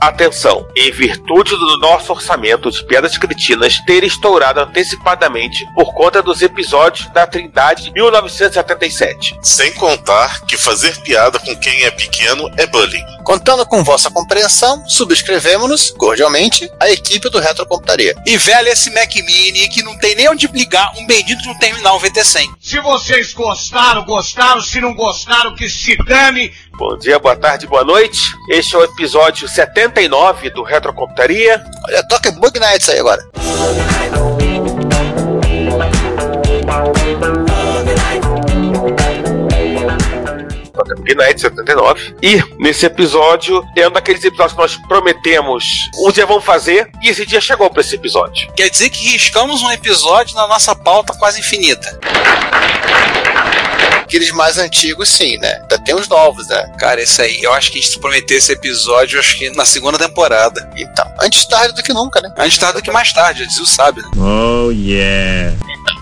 Atenção! Em virtude do nosso orçamento de piadas cretinas ter estourado antecipadamente por conta dos episódios da Trindade de 1977. Sem contar que fazer piada com quem é pequeno é bullying. Contando com vossa compreensão, subscrevemos-nos, cordialmente, a equipe do Retrocomputaria. E velho esse Mac Mini que não tem nem onde ligar um bendito de um terminal VT100. Se vocês gostaram, gostaram. Se não gostaram, que se dane. Bom dia, boa tarde, boa noite. Este é o episódio 79 do Retrocomputaria. Olha, toca Bug Nights aí agora. Bug Night 79. E nesse episódio é um daqueles episódios que nós prometemos um dia vamos fazer e esse dia chegou para esse episódio. Quer dizer que riscamos um episódio na nossa pauta quase infinita. Aqueles mais antigos, sim, né? Ainda tem os novos, né? Cara, esse aí, eu acho que a gente prometeu esse episódio, acho que na segunda temporada. Então, antes tarde do que nunca, né? Antes tarde do que mais tarde, diz o sábio. Oh yeah.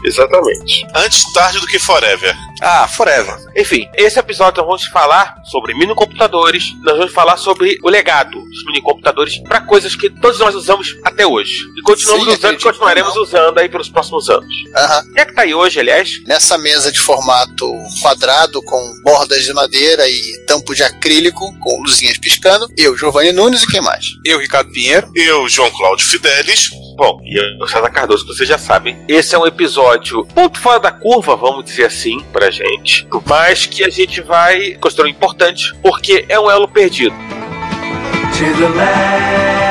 Exatamente. Antes tarde do que forever. Ah, forever. Enfim, esse episódio nós vamos falar sobre minicomputadores, nós vamos falar sobre o legado dos minicomputadores para coisas que todos nós usamos até hoje. E continuamos Sim, usando e continuaremos não. usando aí pelos próximos anos. Aham. Quem é que tá aí hoje, aliás? Nessa mesa de formato quadrado, com bordas de madeira e tampo de acrílico, com luzinhas piscando, eu, Giovanni Nunes e quem mais? Eu, Ricardo Pinheiro. Eu, João Cláudio Fidelis. Bom, e eu, César Cardoso, que vocês já sabem. Esse é um episódio ponto fora da curva, vamos dizer assim, pra gente. Mas que a gente vai considerar importante, porque é um elo perdido. To the land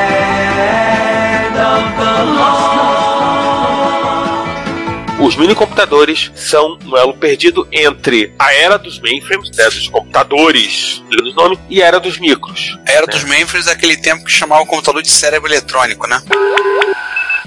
of the lost. Os minicomputadores são um elo perdido entre a era dos mainframes, né, dos computadores, nome, e a era dos micros. A era dos mainframes é aquele tempo que chamava o computador de cérebro eletrônico, né?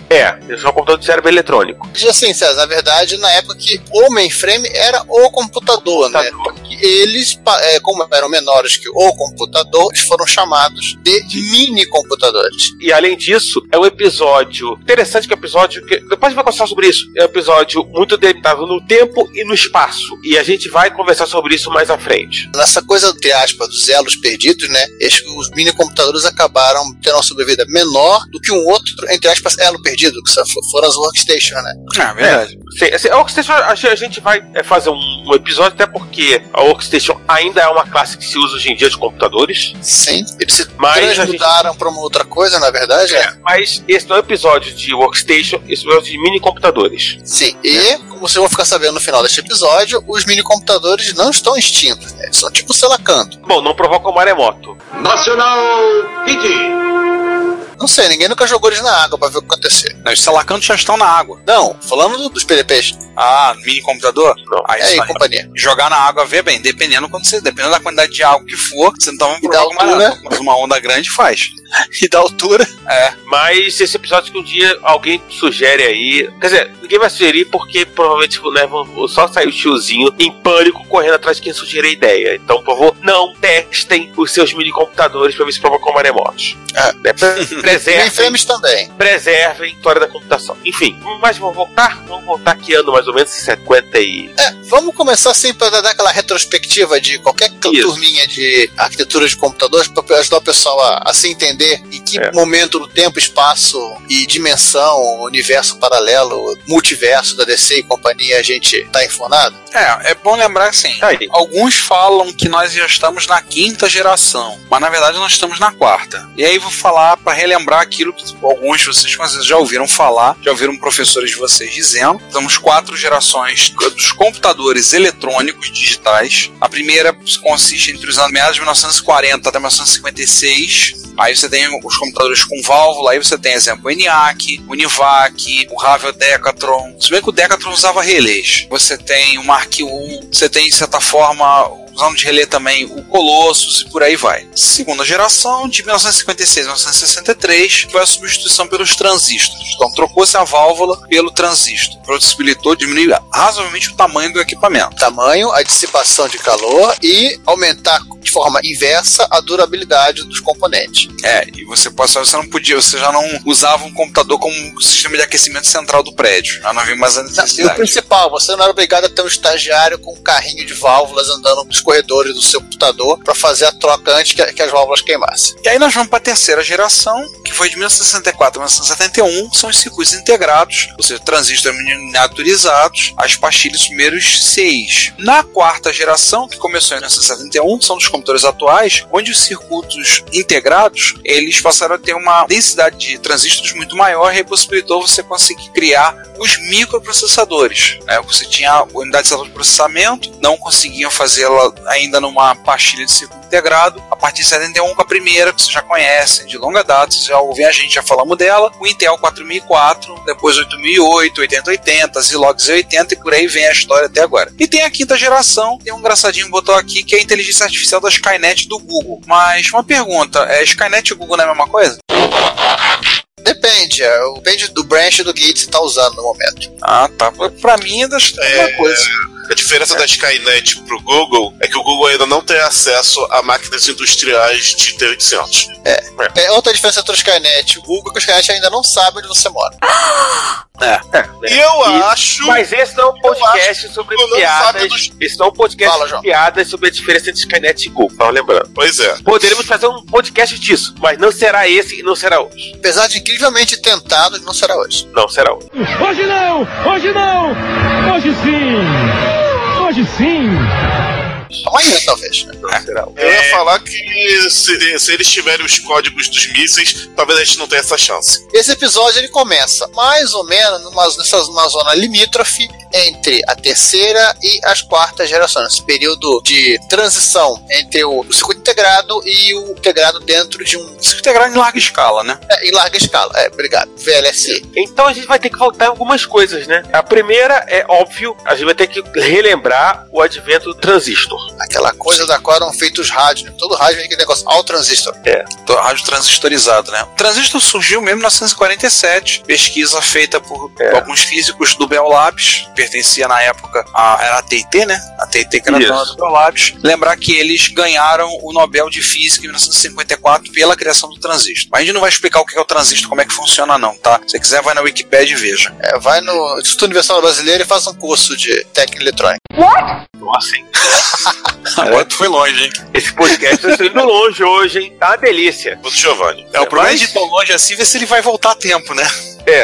É, eles são um computador de cérebro eletrônico. Diz assim, César, na verdade, na época que o mainframe era o computador, né? Computador. Porque eles, é, como eram menores que o computador, eles foram chamados de mini computadores. E além disso, é um episódio interessante que é um episódio que. Depois a gente vai conversar sobre isso. É um episódio muito delimitado no tempo e no espaço. E a gente vai conversar sobre isso mais à frente. Nessa coisa, entre aspas, dos elos perdidos, né? Esses, os mini computadores acabaram tendo uma sobrevida menor do que um outro, entre aspas, elo perdido, que só fo- foram as workstations, né? Ah, verdade. Sim, assim, a Workstation, a gente- vai é, fazer um, episódio, até porque a Workstation ainda é uma classe que se usa hoje em dia de computadores. Sim. Eles se Mas a gente- para uma outra coisa, na verdade, é. Mas esse não é um episódio de Workstation, esse é um episódio de mini computadores. Sim. E, como vocês vão ficar sabendo no final deste episódio, os mini computadores não estão extintos, né? Eles são tipo selacanto. Bom, não provoca o maremoto. Nacional Kid. Não sei, ninguém nunca jogou eles na água pra ver o que acontecer. Não, os salacantos já estão na água. Não, falando do- dos PDPs. Ah, mini computador? Não. Ah, É aí, aí. companhia. Jogar na água, vê bem, dependendo quando você, dependendo da quantidade de água que for, você não toma E da provoca altura. uma, mas uma onda grande faz. E da altura. É. Mas esse episódio que um dia alguém sugere aí. Quer dizer, ninguém vai sugerir porque provavelmente né, só sair o tiozinho em pânico correndo atrás de quem sugerir a ideia. Então, por favor, não testem os seus mini computadores pra ver se provocam maremotos. É. Né, Preservem, Mainframes também. preservem a história da computação. Enfim, mas vamos voltar? Vamos voltar que ano mais ou menos 50 e. É, vamos começar assim para dar aquela retrospectiva de qualquer Isso. turminha de arquitetura de computadores para ajudar o pessoal a, a se entender entender em que É. momento do tempo, espaço e dimensão, universo paralelo, multiverso da DC e companhia a gente tá informado? É, é bom lembrar assim. Aí. Alguns falam que nós já estamos na quinta geração, mas na verdade nós estamos na quarta. E aí vou falar para relembrar aquilo que alguns de vocês já ouviram falar, já ouviram professores de vocês dizendo. Temos quatro gerações dos computadores eletrônicos digitais. A primeira consiste entre os anos meados de 1940 até 1956. Aí você tem os computadores com válvula, aí você tem, exemplo, o ENIAC, o Univac, o Ravel Decathlon. Se bem que o Decathlon usava relés. Você tem o Mark I, você tem, de certa forma, usando de relé também o Colossus e por aí vai. Segunda geração, de 1956 a 1963, foi a substituição pelos transistores. Então trocou-se a válvula pelo transistor. Possibilitou diminuir razoavelmente o tamanho do equipamento. Tamanho, a dissipação de calor e aumentar de forma inversa a durabilidade dos componentes. É, e você pode você não podia, você já não usava um computador como um sistema de aquecimento central do prédio. Já não havia mais a E o necessidade. principal, você não era obrigado a ter um estagiário com um carrinho de válvulas andando nos corredores do seu computador para fazer a troca antes que, que as válvulas queimassem. E aí nós vamos para a terceira geração, que foi de 1964 a 1971, são os circuitos integrados, ou seja, transistores miniaturizados, as pastilhas primeiros seis. Na quarta geração, que começou em 1971, são dos computadores atuais, onde os circuitos integrados, eles passaram a ter uma densidade de transistores muito maior e possibilitou você conseguir criar os microprocessadores. Né? Você tinha a unidade de de processamento, não conseguiam fazê-la ainda numa pastilha de circuito integrado. A partir de 71, com a primeira, que vocês já conhecem de longa data, vocês já ouvem a gente, já falamos dela, o Intel 4004, depois 8008, 8080, Zilog Z80 e por aí vem a história até agora. E tem a quinta geração, tem um engraçadinho que botou aqui, que é a inteligência artificial da Skynet do Google. Mas uma pergunta, é Skynet e Google não é a mesma coisa? Depende, é, depende do branch do Git que você está usando no momento. Ah, tá. Pra mim é da mesma coisa. A diferença da Skynet pro Google é que o Google ainda não tem acesso a máquinas industriais de T800. É outra diferença entre o Skynet e o Google, é que o Skynet ainda não sabe onde você mora. E eu acho. Mas esse não é um podcast sobre piadas. dos- Esse não é um podcast Fala, João. piadas sobre a diferença entre Skynet e Google. Tava lembrando. Pois é. Poderemos fazer um podcast disso, mas não será esse e não será hoje. Apesar de incrivelmente tentado, não será hoje. Não será hoje. Hoje não! Hoje não! Hoje sim! Hoje sim! Amanhã, talvez. Será hoje. Eu ia falar que se, se eles tiverem os códigos dos mísseis, talvez a gente não tenha essa chance. Esse episódio ele começa mais ou menos numa, nessa, numa zona limítrofe entre a terceira e as quartas gerações. Esse período de transição entre o, o circuito integrado e o integrado dentro de um. Isso integrado em larga escala, né? É, em larga escala. É, obrigado. VLSI. Então a gente vai ter que voltar em algumas coisas, né? A primeira é óbvio, a gente vai ter que relembrar o advento do transistor. Aquela coisa da qual eram feitos rádios. Né? Todo rádio é aquele negócio ao transistor. Tô- Rádio transistorizado, né? O transistor surgiu mesmo em 1947, pesquisa feita por É. alguns físicos do Bell Labs, pertencia na época a, era a TIT, né? A TIT que era dona do Bell Labs. Lembrar que eles ganharam o Nobel de Física em 1954 pela criação do transistor. Mas a gente não vai explicar o que é o transistor, como é que funciona não, tá? Se você quiser, vai na Wikipedia e veja. É, vai no Instituto Universal Brasileiro e faz um curso de técnica eletrônica. Nossa, hein? Agora tu foi longe, hein? Esse podcast tá indo longe hoje, hein? Tá uma delícia. Ô, Giovanni. É, o problema mas- de ir tão longe assim, ver se ele vai voltar a tempo, né?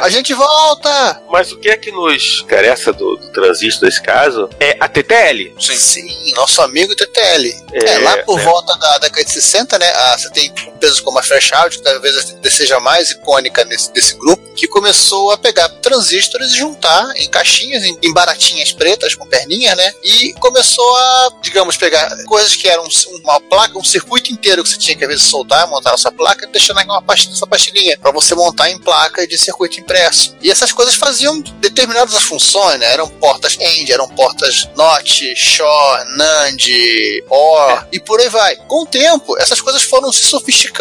A gente volta! Mas o que é que nos interessa do, do transistor nesse caso é a TTL. Sim, nosso amigo TTL. É, É, lá por é. volta da década de 60, né? ah, você tem empresas como a Fairchild, que talvez seja a mais icônica nesse, desse grupo, que começou a pegar transistores e juntar em caixinhas, em, em baratinhas pretas com perninhas, né? E começou a, digamos, pegar coisas que eram um- uma placa, um circuito inteiro que você tinha que às vezes soltar, montar na sua placa, e deixando aqui uma pastilha, essa pastilhinha, para você montar em placa de circuito impresso. E essas coisas faziam determinadas funções, né? Eram portas AND, eram portas NOT, SHOR, NAND, OR e por aí vai. Com o tempo, essas coisas foram se sofisticando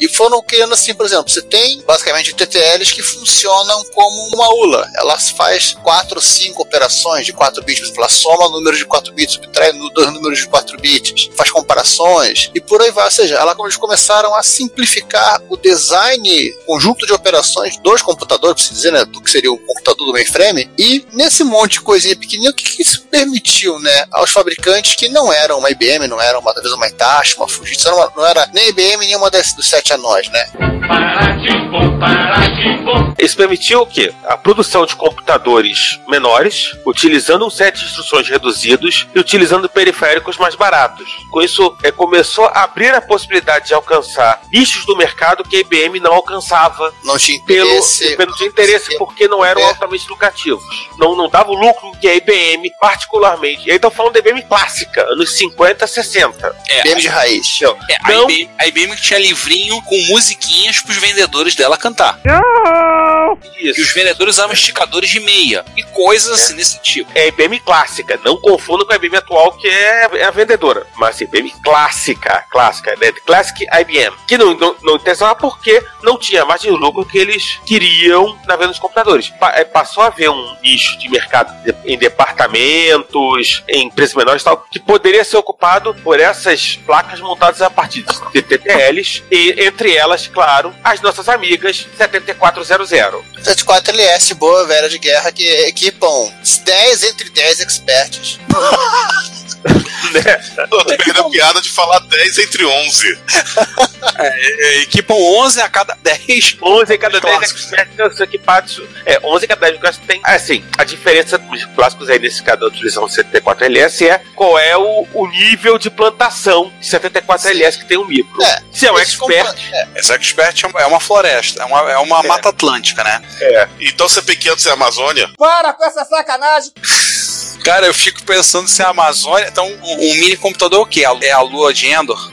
e foram criando assim, por exemplo, você tem basicamente TTLs que funcionam como uma ULA. Ela faz 4 ou 5 operações de 4 bits, ela soma números de 4 bits, subtrai dois números de 4 bits, faz comparações e por aí vai. Ou seja, ela, eles começaram a simplificar o design, conjunto de operações dos computadores, preciso dizer, né, do que seria o computador do mainframe, e nesse monte de coisinha pequenininha, o que, que isso permitiu, né, aos fabricantes que não eram uma IBM, não eram uma, talvez uma Hitachi, uma Fujitsu, não era, não era nem IBM nem uma uma das, dos sete anões, né? Isso permitiu o quê? A produção de computadores menores, utilizando um set de instruções reduzidos e utilizando periféricos mais baratos. Com isso, é, começou a abrir a possibilidade de alcançar nichos do mercado que a IBM não alcançava Não tinha pelo, interesse. pelo de interesse porque não eram É. altamente lucrativos. Não, não dava o lucro que a IBM, particularmente. E aí estão falando da IBM clássica, anos 50, 60. É, IBM de raiz. é, a, Não. IBM, a IBM que livrinho com musiquinhas pros vendedores dela cantar. E os Isso. vendedores usavam esticadores de meia e coisas assim desse tipo. É a IBM clássica, não confunda com a IBM atual, que é é a vendedora. Mas IBM clássica, clássica, né? Classic IBM. Que não, não, não interessava porque não tinha mais de lucro que eles queriam na venda dos computadores. Pa- é, passou a haver um nicho de mercado de- em departamentos, em preços menores e tal, que poderia ser ocupado por essas placas montadas a partir de TTLs e, entre elas, claro, as nossas amigas 7400. 74LS, boa velha de guerra, que equipam 10 entre 10 experts. né? Eu tô pegando a piada de falar 10 entre 11. É, equipam 11 a cada 10. 11 em cada 10 Clássicos. experts equipados. É, 11 em cada 10 experts tem. Assim, a diferença dos clássicos aí nesse caso da utilização do 74LS é qual é o, o nível de plantação de 74LS que tem um micro. É, Se é um expert, é, Essa expert é uma- é uma floresta, é uma, é uma mata atlântica, né? Então CP500 é Amazônia? Para com essa sacanagem! Cara, eu fico pensando se a Amazônia. Então, um, um mini computador é o quê? A- É a lua de Endor?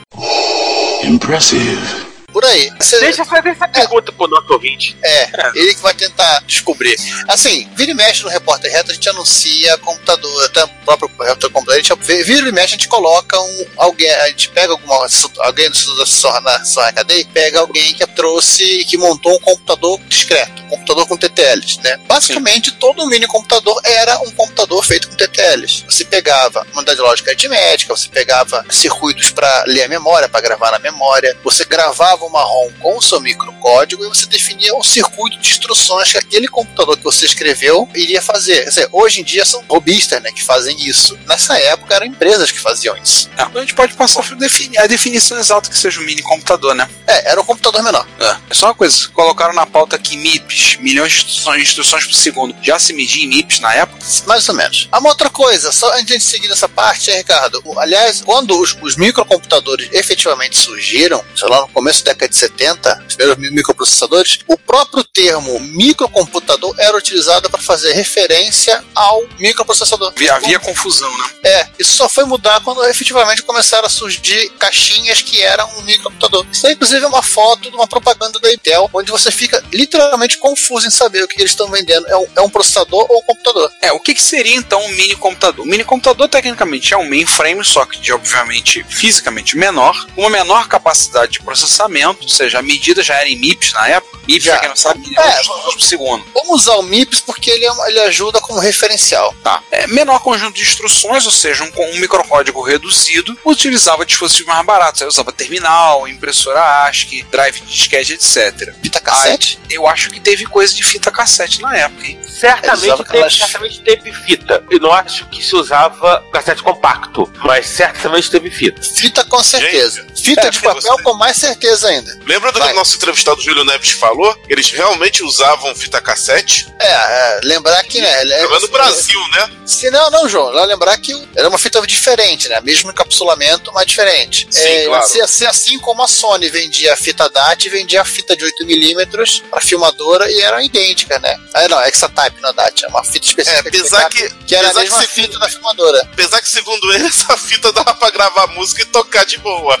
Por aí. Você- deixa eu fazer essa pergunta pro nosso ouvinte. É, ele que vai tentar descobrir. Assim, vira e mexe no Repórter Reto, a gente anuncia computador, até o próprio Repórter Computador, a gente, vira e mexe, a gente coloca um, alguém, a gente pega alguma, alguém do Sorra na HD, pega alguém que trouxe, que montou um computador discreto, um computador com TTLs, né? Basicamente, todo mini computador era um computador feito com TTLs. Você pegava uma unidade lógica aritmética, você pegava circuitos para ler a memória, para gravar na memória, você gravava uma ROM com o seu microcódigo e você definia o circuito de instruções que aquele computador que você escreveu iria fazer. Quer dizer, hoje em dia são robistas né, que fazem isso. Nessa época eram empresas que faziam isso. É, a gente pode passar a definir a definição exata que seja um mini computador, né? É, era um computador menor. É. É só uma coisa, colocaram na pauta aqui MIPS, milhões de instruções, instruções por segundo. Já se media em MIPS na época? Mais ou menos. Ah, Uma outra coisa, só antes de a gente seguir nessa parte, é, Ricardo. Aliás, quando os, os microcomputadores efetivamente surgiram, sei lá, no começo da década de 70, os primeiros mi- microprocessadores, o próprio termo microcomputador era utilizado para fazer referência ao microprocessador. Havia, havia confusão, né? É, isso só foi mudar quando efetivamente começaram a surgir caixinhas que eram um microcomputador. Isso é inclusive uma foto de uma propaganda da Intel, onde você fica literalmente confuso em saber o que eles estão vendendo. É um, é um processador ou um computador? É, o que, que seria então um mini computador? Um mini computador, tecnicamente, é um mainframe, só que de, obviamente, fisicamente menor, uma menor capacidade de processamento, ou seja, a medida já era em MIPS na época. MIPS, Já. pra quem não sabe, É, instruções por segundo. Vamos usar o MIPS porque ele, é ele ajuda como referencial. Tá. É, menor conjunto de instruções, ou seja, um, com- um microcódigo reduzido, utilizava dispositivos mais baratos. Aí usava terminal, impressora ASCII, drive de disquete, etc. Fita cassete? Eu acho que teve coisa de fita cassete na época, hein? Certamente teve, certamente teve fita. Eu não acho que se usava cassete compacto, mas certamente teve fita. Fita com certeza. Fita É, de papel você- com mais certeza ainda. Lembra do que Vai. o nosso entrevistado Júlio Neves falou? Eles realmente usavam fita cassete? É, é, lembrar que, né? é- no Brasil, né? Se não, não, João. Lembrar que era uma fita diferente, né? Mesmo encapsulamento, mas diferente. Sim, é, claro. assim, assim, assim como a Sony vendia a fita DAT, vendia a fita de 8mm para filmadora e eram idênticas, né? Ah, não, Exatype na DAT, é uma fita específica. É, apesar backup, que- que era a que mesma se- fita da filmadora. Apesar que, segundo ele, essa fita dava pra gravar música e tocar de boa.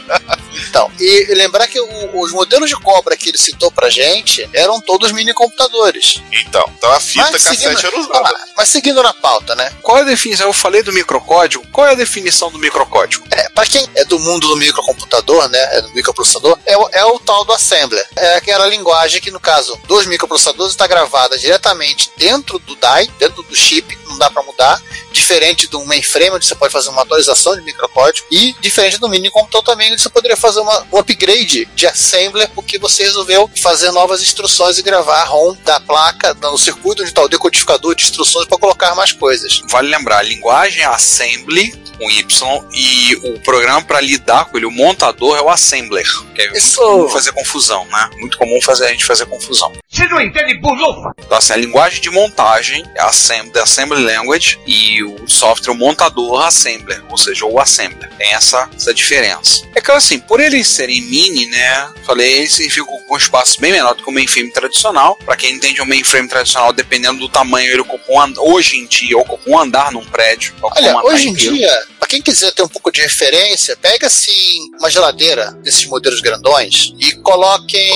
Então, e lembrar que o- os modelos de cobra que ele citou pra gente eram todos mini computadores. Então, então a fita Mas cassete seguindo, era usada. lá, mas seguindo na pauta, né? Qual é a definição? Eu falei do microcódigo. Qual é a definição do microcódigo? É, para quem é do mundo do microcomputador, né, é do microprocessador, é, o- é o tal do assembler. É aquela linguagem que, no caso dos microprocessadores, está gravada diretamente dentro do die, dentro do chip, não dá para mudar, diferente do mainframe, onde você pode fazer uma atualização de microcódigo, e diferente do mini computador também, onde você poderia fazer uma, um upgrade de assembler, porque você resolveu fazer novas as instruções e gravar a ROM da placa no circuito onde está o decodificador de instruções para colocar mais coisas. Vale lembrar, a linguagem é assembly com Y e o programa para lidar com ele, o montador é o assembler. Que é Isso. muito comum fazer confusão, né? Muito comum fazer a gente fazer confusão. Você não entende bulufa? Então, assim, a linguagem de montagem é a assembly, assembly language e o software montador assembler, ou seja, o assembler. Tem essa, essa diferença. É claro assim, por eles serem mini, né? Falei, eles ficam com um espaço bem menor do que o mainframe tradicional. Para quem entende o mainframe tradicional, dependendo do tamanho, ele ocupa um and- hoje em dia ocupa um andar num prédio. um Olha, andar hoje em inteiro. dia, para quem quiser ter um pouco de referência, pega assim uma geladeira desses modelos grandões e coloquem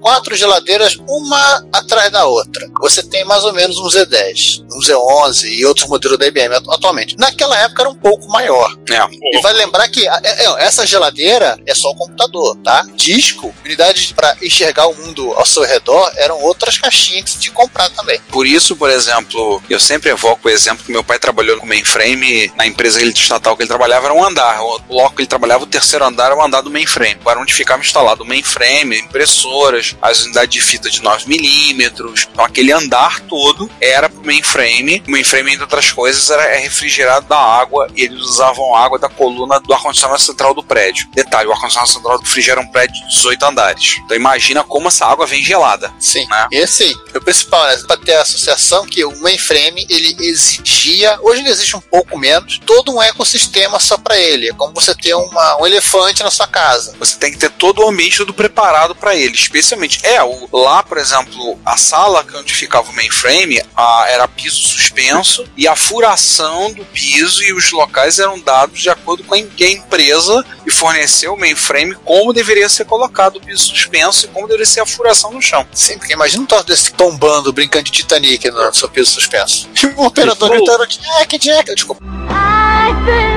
quatro geladeiras uma atrás da outra. Você tem mais ou menos um Z10, um Z11 e outros modelos da IBM atu- atualmente. Naquela época era um pouco maior. É. E vai lembrar que é- é, essa geladeira é só o computador, tá? Disco, unidades para enxergar o mundo ao seu redor, eram outras caixinhas que você tinha que comprar também. Por isso, por exemplo, eu sempre evoco o exemplo que meu pai trabalhou com mainframe na empresa estatal que ele trabalhava era um andar. O bloco que ele trabalhava, o terceiro andar era o andar do mainframe. Era onde ficava instalado o mainframe, impressoras, as unidades de fita de 9mm. Então aquele andar todo era pro mainframe. O mainframe, entre outras coisas, era é refrigerado da água e eles usavam água da coluna do ar-condicionado central do prédio. Detalhe, o ar-condicionado central do refrigera um prédio de 18 andares. Então imagina como essa água vem gelada. Sim. Né? E assim, o principal, né, para ter a associação que o mainframe ele exigia, hoje ele existe um pouco menos, todo um ecossistema só para ele. É como você ter uma, um elefante na sua casa. Você tem que ter todo o ambiente todo preparado para ele, especialmente. É, o, lá, por exemplo, a sala que onde ficava o mainframe a, era piso suspenso e a furação do piso e os locais eram dados de acordo com a, que a empresa e forneceu o mainframe como deveria ser colocado o piso suspenso e como deveria ser a furação no chão. Sim, porque imagina um troço desse tombando, brincando de Titanic no seu piso suspenso. E o operador gritando, Jack, Jack. Desculpa. I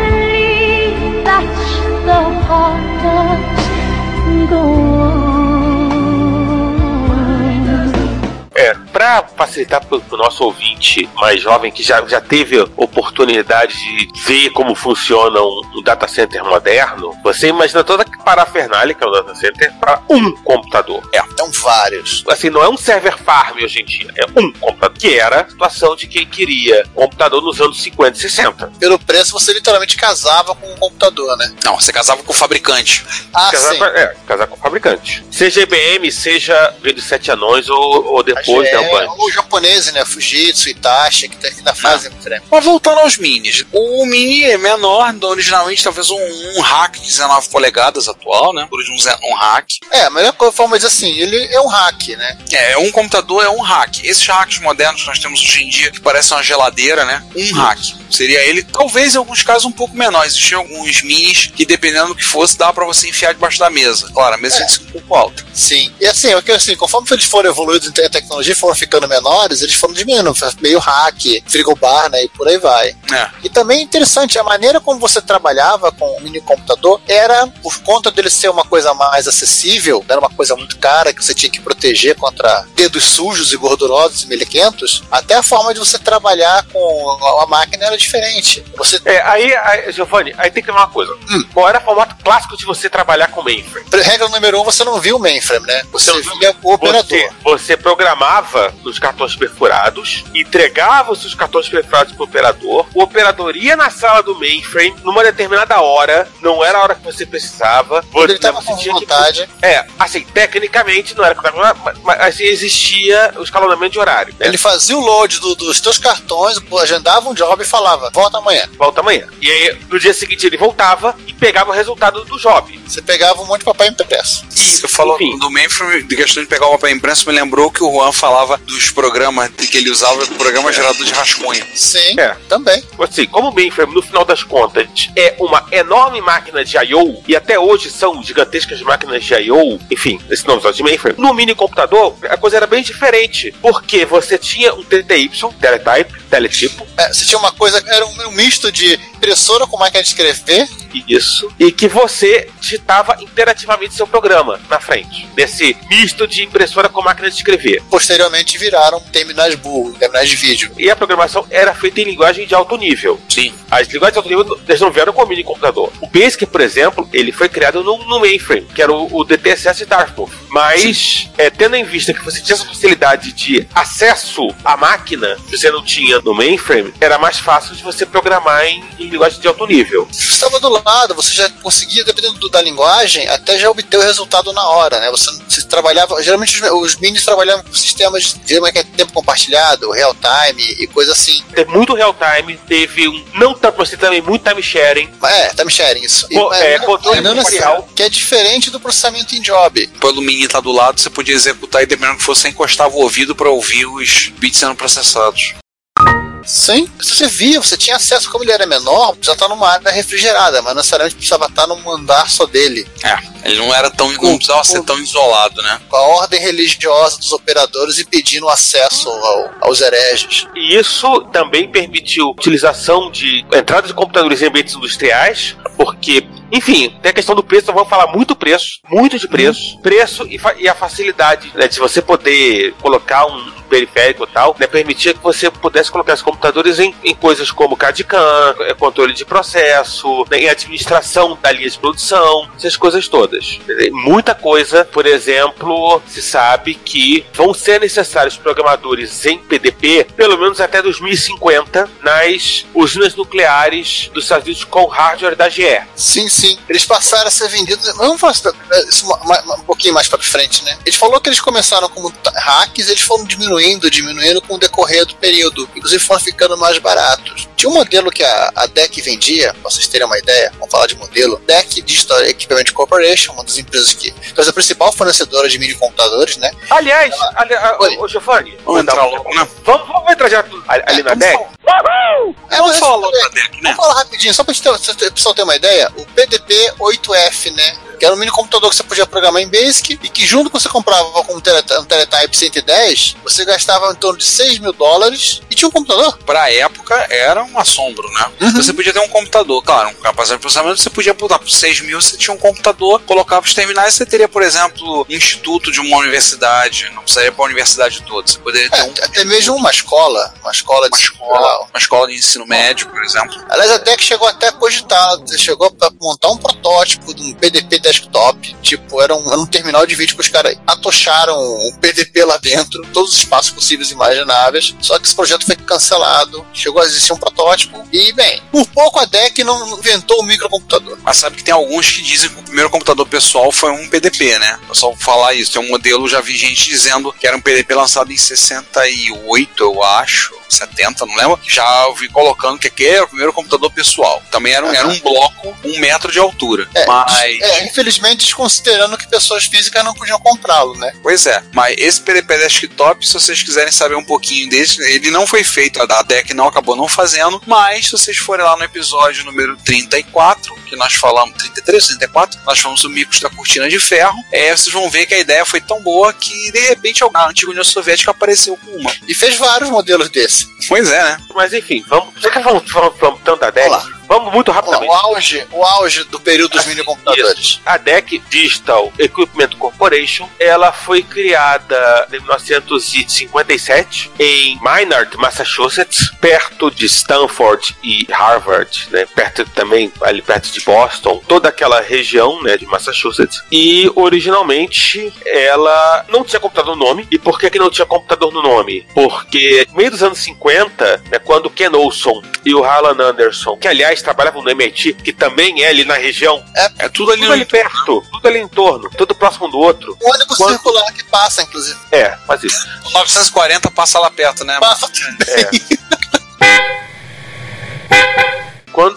É, pra facilitar pro, pro nosso ouvinte mais jovem que já, já teve oportunidade de ver como funciona um, um data center moderno, você imagina toda a parafernália que é o data center para um computador. É, Então, vários. assim, não é um server farm hoje em dia, é um computador. Que era a situação de quem queria computador nos anos 50 e 60. Pelo preço, você literalmente casava com o computador, né? Não, você casava com o fabricante. Ah, casar, sim. com, é, casar com o fabricante. Seja IBM, seja Vídeo Sete Anões ou, ou depois é, da Band. o japonês, né? Fujitsu, Itachi, que, que ainda fazem frame. Mas voltando aos minis, o mini é menor, originalmente talvez um, um hack de 19 polegadas atual, né? Por um, um hack. É, a melhor forma de assim, ele é um hack, né? É, um computador é um hack. Esses hacks modernos que nós temos hoje em dia, que parecem uma geladeira, né? Um hack. Seria ele, talvez em alguns casos um pouco menor. Existiam alguns minis que, dependendo do que fosse, dava pra você enfiar debaixo da mesa. Claro, a mesa que ser um pouco alta. Sim. E assim, é que assim, conforme eles foram evoluindo em te- tecnologia, foram ficando menores, eles foram diminuindo, meio hack, frigobar, né? E por aí vai. É. E também é interessante, a maneira como você trabalhava com o mini computador era, por conta dele ser uma coisa mais acessível, era uma coisa muito cara que você tinha que proteger contra dedos sujos e gordurosos e melequentos, até a forma de você trabalhar com a- máquina era diferente. Você É, aí, aí, Giovanni, aí tem que ter uma coisa. Hum. Qual era o formato clássico de você trabalhar com mainframe? Regra número um, você não viu o mainframe, né? Você, Você não o operador. Você, você programava nos cartões perfurados, entregava os seus cartões perfurados pro operador, o operador ia na sala do mainframe numa determinada hora, não era a hora que você precisava. Quando ele você, tava com tinha que- vontade. É, assim, tecnicamente não era, mas, mas assim, existia o escalonamento de horário. Né? Ele fazia o load do- dos teus cartões, agendava um job e falava, volta amanhã. volta amanhã. E aí, no dia seguinte, ele voltava e pegava o resultado do job. Você pegava um monte de papel impresso. Você falou enfim. do mainframe, de questão de pegar o papel impresso, me lembrou que o Juan falava dos programas que ele usava, programa gerador de rascunho. Sim, É. também. Assim, como o mainframe, no final das contas, é uma enorme máquina de I.O., e até hoje são gigantescas máquinas de I.O., enfim, esse nome só de mainframe, no mini computador, a coisa era bem diferente, porque você tinha um TTY, teletype, teletipo, É, você tinha uma coisa, era um, um misto de impressora com máquina de escrever, Isso. E que você digitava interativamente seu programa na frente. Desse misto de impressora com máquina de escrever. Posteriormente viraram terminais burro, terminais de vídeo. E a programação era feita em linguagem de alto nível. Sim. As linguagens de alto nível eles não vieram com o mini computador. O Basic, por exemplo, ele foi criado no, no mainframe, que era o, o DTSS Dartmouth. Mas, é, tendo em vista que você tinha essa facilidade de acesso à máquina, que você não tinha no mainframe, era mais fácil de você programar em, em linguagem de alto nível. Estava do lado, você já conseguia, dependendo do- da linguagem, até já obter o resultado na hora, né? Você, você trabalhava, geralmente os, os minis trabalhavam com sistemas de é que é, tempo compartilhado, real time e coisa assim. Teve muito real time, teve um. Não tanto, mas teve também muito time sharing. É, time sharing, isso. E, Co- é, não- controle não memorial. necessário, Que é diferente do processamento em job. Pelo mini tá do lado, você podia executar e dependendo que você encostava o ouvido para ouvir os bits sendo processados. Sim. Se você via, você tinha acesso, como ele era menor, já tá numa área refrigerada, mas necessariamente precisava estar num andar só dele. É, ele não era tão. não precisava ser tão isolado, né? Com a ordem religiosa dos operadores impedindo o acesso ao- aos hereges. E isso também permitiu a utilização de entrada de computadores em ambientes industriais, porque, enfim, tem a questão do preço, então vamos falar muito preço, muito de preço, preço e, e a facilidade né, de você poder colocar um periférico e tal, né, permitia que você pudesse colocar os computadores em, em coisas como CAD-CAM, eh, controle de processo, né, em administração da linha de produção, essas coisas todas. Muita coisa, por exemplo, se sabe que vão ser necessários programadores em PDP pelo menos até 2050 nas usinas nucleares dos Estados Unidos com hardware da GE. Sim, sim. Eles passaram a ser vendidos. Vamos falar um pouquinho mais para frente, né? Ele falou que eles começaram como hacks, eles foram diminuindo, diminuindo com o decorrer do período. Inclusive foram ficando mais baratos. Tinha um modelo que a, a DEC vendia, pra vocês terem uma ideia, vamos falar de modelo. DEC Digital Equipment Corporation, uma das empresas que. Então, a principal fornecedora de mini computadores, né? Aliás, ali, a, Oi. ô, Giovanni, Vamos entrar logo, né? vamos, vamos entrar já ali, ali na vamos DEC? É, Vamos mas falar logo da DEC, né? Vamos falar rapidinho, só pra gente ter, pra o ter uma ideia. O PDP 8F, né? Que era um mini computador que você podia programar em Basic e que junto com você comprava com um, tele, um Teletype 110, você gastava em torno de 6 mil dólares e tinha um computador. Pra época era um assombro, né? Você podia ter um computador, claro, um capacidade de processamento, você podia botar por 6 mil, você tinha um computador, colocava os terminais, você teria, por exemplo, um instituto de uma universidade, não precisaria para a universidade toda, você poderia ter É, um, até mesmo uma escola, uma escola de uma escola, uma escola de ensino médio, por exemplo. Aliás, a DEC chegou até a cogitar, chegou a montar um protótipo de um PDP desktop. Tipo, era um, era um terminal de vídeo que os caras atocharam um PDP lá dentro, todos os espaços possíveis e imagináveis. Só que esse projeto foi cancelado, chegou a existir um protótipo. E, bem, por pouco a DEC não inventou o microcomputador. Mas sabe que tem alguns que dizem que o primeiro computador pessoal foi um PDP, né? Eu só falar isso. Tem um modelo, já vi gente dizendo que era um PDP lançado em 68, eu acho. 70, não lembro. Já ouvi colocando que aquele era o primeiro computador pessoal. Também era um, era um bloco, um metro de altura. É, Mas. é, infelizmente, desconsiderando que pessoas físicas não podiam comprá-lo, né? Pois é, mas esse PDP desktop, se vocês quiserem saber um pouquinho desse, ele não foi feito, a DEC não acabou não fazendo, mas se vocês forem lá no episódio número 34, que nós falamos, 33, 34, nós falamos do micros da cortina de ferro, é, vocês vão ver que a ideia foi tão boa que de repente a antiga União Soviética apareceu com uma. E fez vários modelos desse. Pois é, né? Mas enfim, vamos. Já que vamos, vamos, vamos tanto da DEC, Vamos muito rapidamente. o auge, o auge do período dos minicomputadores. A DEC Digital Equipment Corporation, ela foi criada em 1957 em Maynard, Massachusetts, perto de Stanford e Harvard, né? Perto também ali perto de Boston, toda aquela região, né, de Massachusetts. E originalmente ela não tinha computador no nome. E por que que não tinha computador no nome? Porque no meio dos anos 50, né, quando Ken Olson e o Harlan Anderson, que aliás trabalhavam no MIT, que também é ali na região É tudo ali tudo ali perto, tudo ali em torno, tudo próximo do outro. Um ônibus Quanto- circular que passa, inclusive. É, faz isso. 940 passa lá perto, né? Passa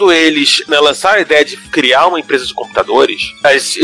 Quando eles né, lançaram a ideia de criar uma empresa de computadores,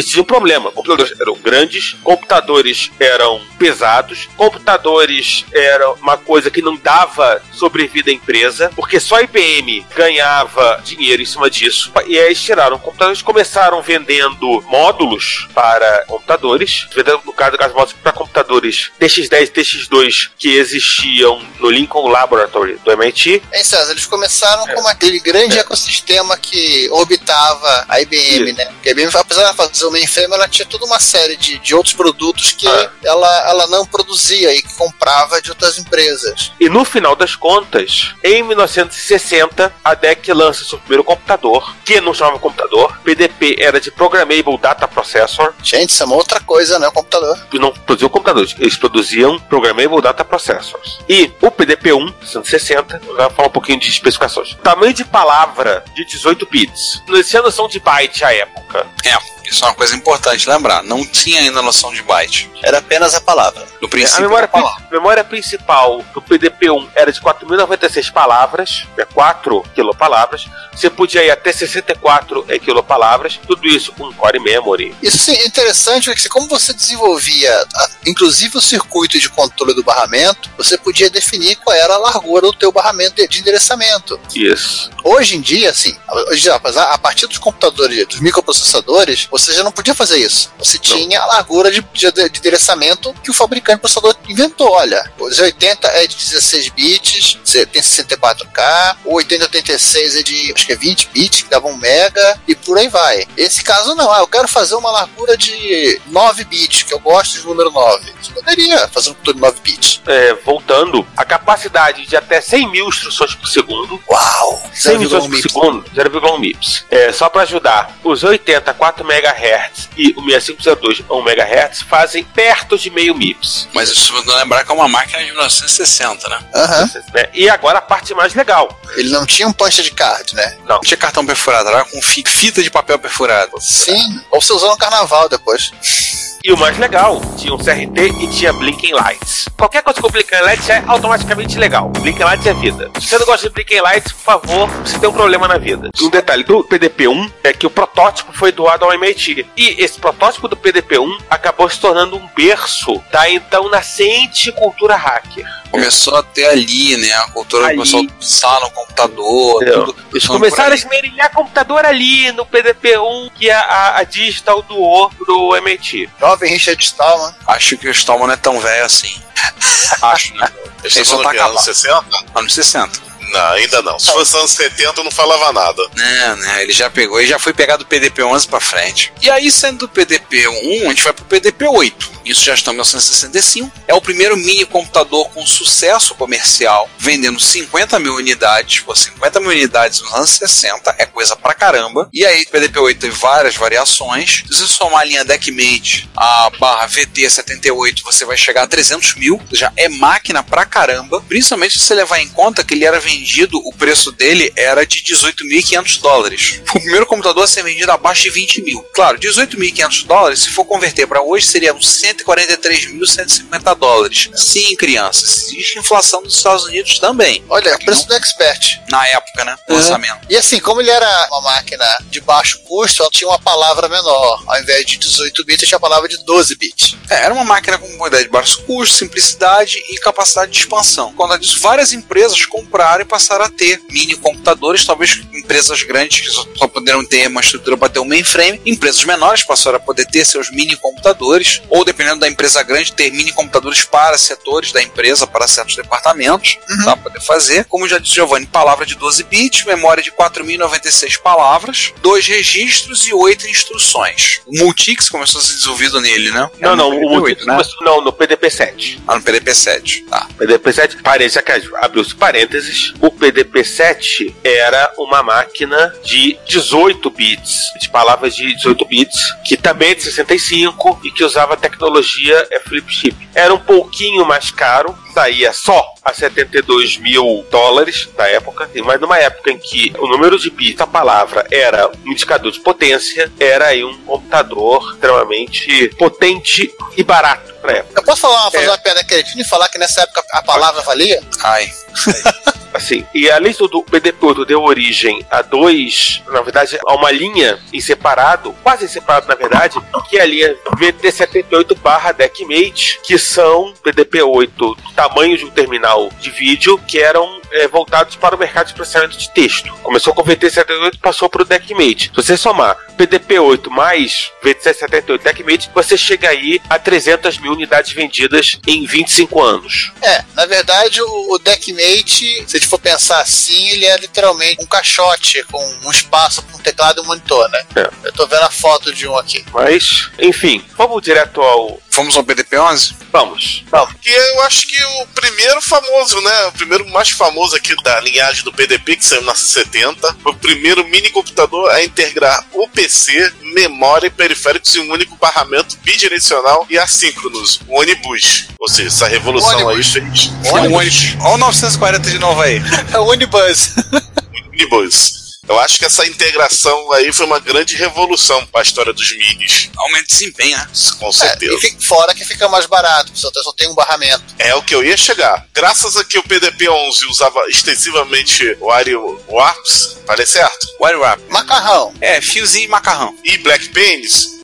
tinham um problema. Computadores eram grandes, computadores eram pesados, computadores eram uma coisa que não dava sobrevida à empresa, porque só a IBM ganhava dinheiro em cima disso. E aí eles tiraram computadores, começaram vendendo módulos para computadores, vendendo, no caso, caso módulos para computadores TX10 e TX2 que existiam no Lincoln Laboratory do MIT. Hein, César, eles começaram como aquele grande ecossistema sistema que orbitava a IBM, né? Porque a IBM, apesar de fazer o mainframe, ela tinha toda uma série de, de outros produtos que Ah. ela, ela não produzia e que comprava de outras empresas. E no final das contas, em 1960, a DEC lança seu primeiro computador, que não chamava computador. PDP era de Programmable Data Processor. Gente, isso é uma outra coisa, né? O computador. E não produziam computadores, eles produziam Programmable Data Processors. E o PDP-1, 160, eu vou falar um pouquinho de especificações. Tamanho de palavra de 18 bits. Não existia noção de byte à época. É, isso é uma coisa importante lembrar. Não tinha ainda noção de byte. Era apenas a palavra. No A princípio, memória, era palavra. pri- memória principal do PDP-1 era de 4.096 palavras, né, 4 quilopalavras. Você podia ir até 64 eh, quilopalavras, tudo isso com core memory. Isso sim, é interessante porque como você desenvolvia, a- inclusive o circuito de controle do barramento, você podia definir qual era a largura do teu barramento de, de endereçamento. Isso. Hoje em dia, assim, hoje, a partir dos computadores, dos microprocessadores, você já não podia fazer isso. Você tinha a largura de, de, de endereçamento que o fabricante do processador inventou. Olha, o Z80 é de 16 bits, você tem 64K, o 8086 é de acho que é 20 bits, que dava 1 mega, e por aí vai. Esse caso não, ah, eu quero fazer uma largura de 9 bits, que eu gosto do número 9. Você poderia fazer um computador de 9 bits. É, voltando, a capacidade de até 100 mil instruções por segundo. Uau! 100 mil 0,1 instruções por segundo, 0,1 MIPS. É, só para ajudar, os 80, 4 MHz e o 6502, 1 MHz fazem perto de meio MIPS. Mas isso não lembrar que é uma máquina de 1960, né? Aham. né? E agora a parte mais legal. Ele não tinha um punch de card, né? Não tinha cartão perfurado, era com fi- fita de papel perfurado. Sim. Ou você usou no carnaval depois. E o mais legal, tinha um CRT e tinha Blinking Lights. Qualquer coisa com Blinking Lights é automaticamente legal. Blinking Lights é vida. Se você não gosta de Blinking Lights, por favor, você tem um problema na vida. Um detalhe do PDP-1 é que o protótipo foi doado ao MIT. E esse protótipo do PDP-1 acabou se tornando um berço da então nascente cultura hacker. Começou até ali, né? A cultura Ali. do pessoal usar no computador, Entendeu? tudo. Eles Foi começaram a esmerilhar computador ali no PDP-1 que a, a, a Digital doou pro MIT. Jovem Richard Stallman. Acho que o Stallman não é tão velho assim. Acho, né? Ele só tá que anos 60? Anos 60. Não, ainda não. Se fosse anos 70, eu não falava nada. Né, né? Ele já pegou e já foi pegar do PDP-11 pra frente. E aí, saindo do PDP-1, a gente vai pro PDP-8. Isso já está em 1965. É o primeiro mini computador com sucesso comercial, vendendo 50 mil unidades. Pô, 50 mil unidades nos anos 60 é coisa pra caramba. E aí, o PDP-8 teve várias variações. Se você somar a linha DECMate, a barra VT78, você vai chegar a 300 mil. Já é máquina pra caramba. Principalmente se você levar em conta que ele era vendido, o preço dele era de 18.500 dólares. O primeiro computador a ser vendido abaixo de 20 mil. Claro, 18.500 dólares, se for converter para hoje, seria uns 143.150 dólares. Sim, crianças, existe inflação nos Estados Unidos também. Olha, preço do Expert. Na época, né? Uhum. Lançamento. E assim, como ele era uma máquina de baixo custo, ela tinha uma palavra menor. Ao invés de 18 bits, tinha a palavra de 12 bits. É, era uma máquina com modalidade de baixo custo, simplicidade e capacidade de expansão. Quando disso, várias empresas compraram e passaram a ter mini computadores, talvez empresas grandes que só só ter uma estrutura para ter um mainframe, empresas menores passaram a poder ter seus mini computadores, ou dependendo da empresa grande, ter mini computadores para setores da empresa, para certos departamentos, para poder fazer. Como já disse Giovanni, palavra de 12 bits, memória de 4.096 palavras, dois registros e oito instruções. O Multix começou a ser desenvolvido nele, né? Não, não, o PDP-8, Multix começou- não, no PDP-7. Ah, no PDP-7, tá. PDP-7, parênteses, abriu-se parênteses, o PDP-7 era uma máquina de 18 bits, de palavras de 18 bits, que também é de 65 e que usava a tecnologia é, flip chip. Era um pouquinho mais caro, saía só a 72 mil dólares da época, mas numa época em que o número de bits da palavra era um indicador de potência, era aí um computador extremamente potente e barato pra época. Eu posso falar, fazer É. uma piada cretina e falar que nessa época a palavra valia? Ai. Assim, e além do do PDP-8 deu origem a dois, na verdade, a uma linha em separado, quase em separado na verdade, que é a linha VT78 barra DECMate, que são PDP-8 do tamanho de um terminal de vídeo, que eram é, voltados para o mercado de processamento de texto. Começou com o VT78 e passou para o DeckMate. Se você somar PDP-8 mais VT78 DeckMate, você chega aí a 300 mil unidades vendidas em 25 anos. É, na verdade, o, o Deckmate, se a gente for pensar assim, ele é literalmente um caixote com um espaço para um teclado e um monitor, né? É. Eu tô vendo a foto de um aqui. Mas, enfim, vamos direto ao. Vamos ao PDP-11? Vamos. Que eu acho que o primeiro famoso, né? O primeiro mais famoso aqui da linhagem do PDP, que saiu na 70, foi o primeiro mini computador a integrar o PC, memória e periféricos em um único barramento bidirecional e assíncronos, o Onibus. Ou seja, essa revolução aí Onibus. fez Ônibus. Olha o 940 de novo aí. É o Unibuzz. Unibus. Eu acho que essa integração aí foi uma grande revolução para a história dos minis, Aumenta o desempenho, né? com É, certeza. e fi- fora que fica mais barato, só, só tem um barramento. É o que eu ia chegar. Graças a que o PDP-11 usava extensivamente o Ario Warps, falei certo? Wire wrap. Macarrão. É, fiozinho e macarrão. E Black Penis.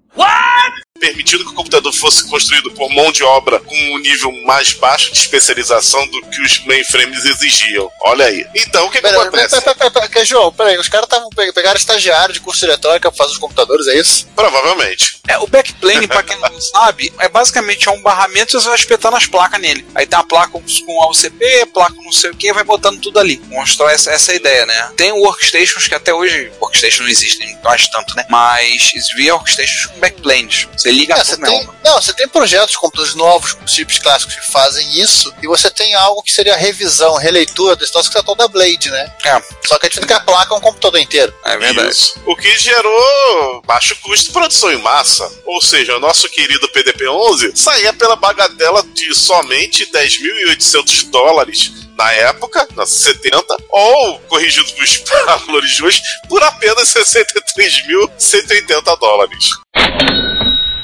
Permitindo que o computador fosse construído por mão de obra com um nível mais baixo de especialização do que os mainframes exigiam. Olha aí. Então, o que, que Pera, pera, acontece? pera, pera, pera, pera, João, peraí, os caras estavam pegaram estagiário de curso de eletrônica pra fazer os computadores, é isso? Provavelmente. É, o backplane, pra quem não sabe, é basicamente é um barramento e você vai espetando as placas nele. Aí tem uma placa com AUCP, placa com não sei o que, vai botando tudo ali. Constrói essa, essa ideia, né? Tem workstations que até hoje, workstations não existem mais tanto, né? Mas via workstations com backplanes. Você liga É, você tem, não, você tem projetos de computadores novos, com chips clássicos que fazem isso, e você tem algo que seria a revisão, releitura desse nosso que é tal da Blade, né? É, Só que a é que a placa é um computador inteiro. é verdade. Isso. O que gerou baixo custo de produção em massa. Ou seja, o nosso querido PDP-11 saía pela bagatela de somente 10.800 dólares na época, na 70, ou, corrigido para os valores de hoje, por apenas 63.180 dólares.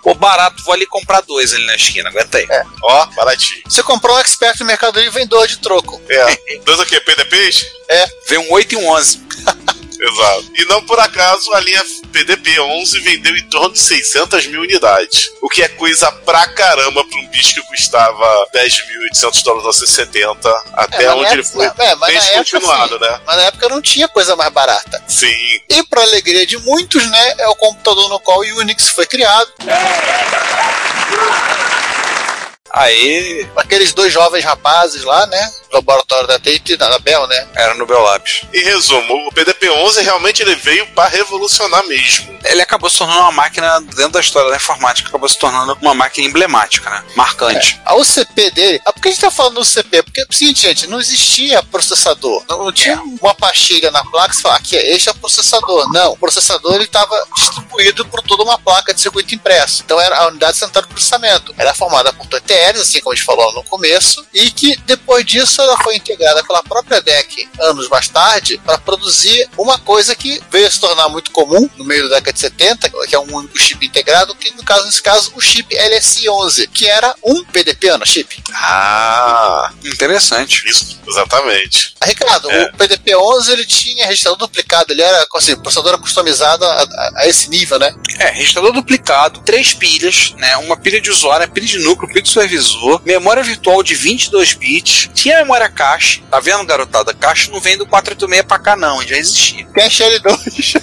Pô, barato, vou ali comprar dois ali na esquina, aguenta aí. Ó, baratinho. Você comprou um expert no Mercado Livre vem dois de troco. É. Dois aqui, PDPs? Vem um 8 e um 11. Exato. E não por acaso a linha PDP-11 vendeu em torno de 600 mil unidades. O que é coisa pra caramba pra um bicho que custava 10.800 dólares na 70, até É, onde na ele foi época- é, mas época, sim. né? Mas na época não tinha coisa mais barata. Sim. E para alegria de muitos, né, é o computador no qual o Unix foi criado. Aí Aqueles dois jovens rapazes lá, né, no laboratório da Tate, da Bell, né. era no Bell Labs. Em resumo, o PDP-11 realmente ele veio pra revolucionar mesmo. Ele acabou se tornando uma máquina, dentro da história da informática, acabou se tornando uma máquina emblemática, né? Marcante. A UCP dele, ah, por que a gente tá falando do UCP? Porque é o seguinte, gente, não existia processador. Não, não tinha uma pastilha na placa que você fala, aqui, este é o processador. Não, o processador ele estava distribuído por toda uma placa de circuito impresso. Então era a unidade central de processamento. Era formada por Assim como a gente falou no começo, e que depois disso ela foi integrada pela própria DEC anos mais tarde para produzir uma coisa que veio a se tornar muito comum no meio da década de 70, que é um único chip integrado, que no caso, nesse caso, o chip LSI11, que era um PDP ano chip. Ah, Interessante. isso, exatamente. Ricardo, É. o PDP-11 ele tinha registrador duplicado, ele era assim, processador era customizado a, a- a esse nível, né? É, registrador duplicado, três pilhas, né? Uma pilha de usuário, pilha de núcleo, pilha de memória virtual de 22 bits, tinha memória cache, tá vendo, garotada? Cache não vem do 486 pra cá, não, já existia. Tem a XL2.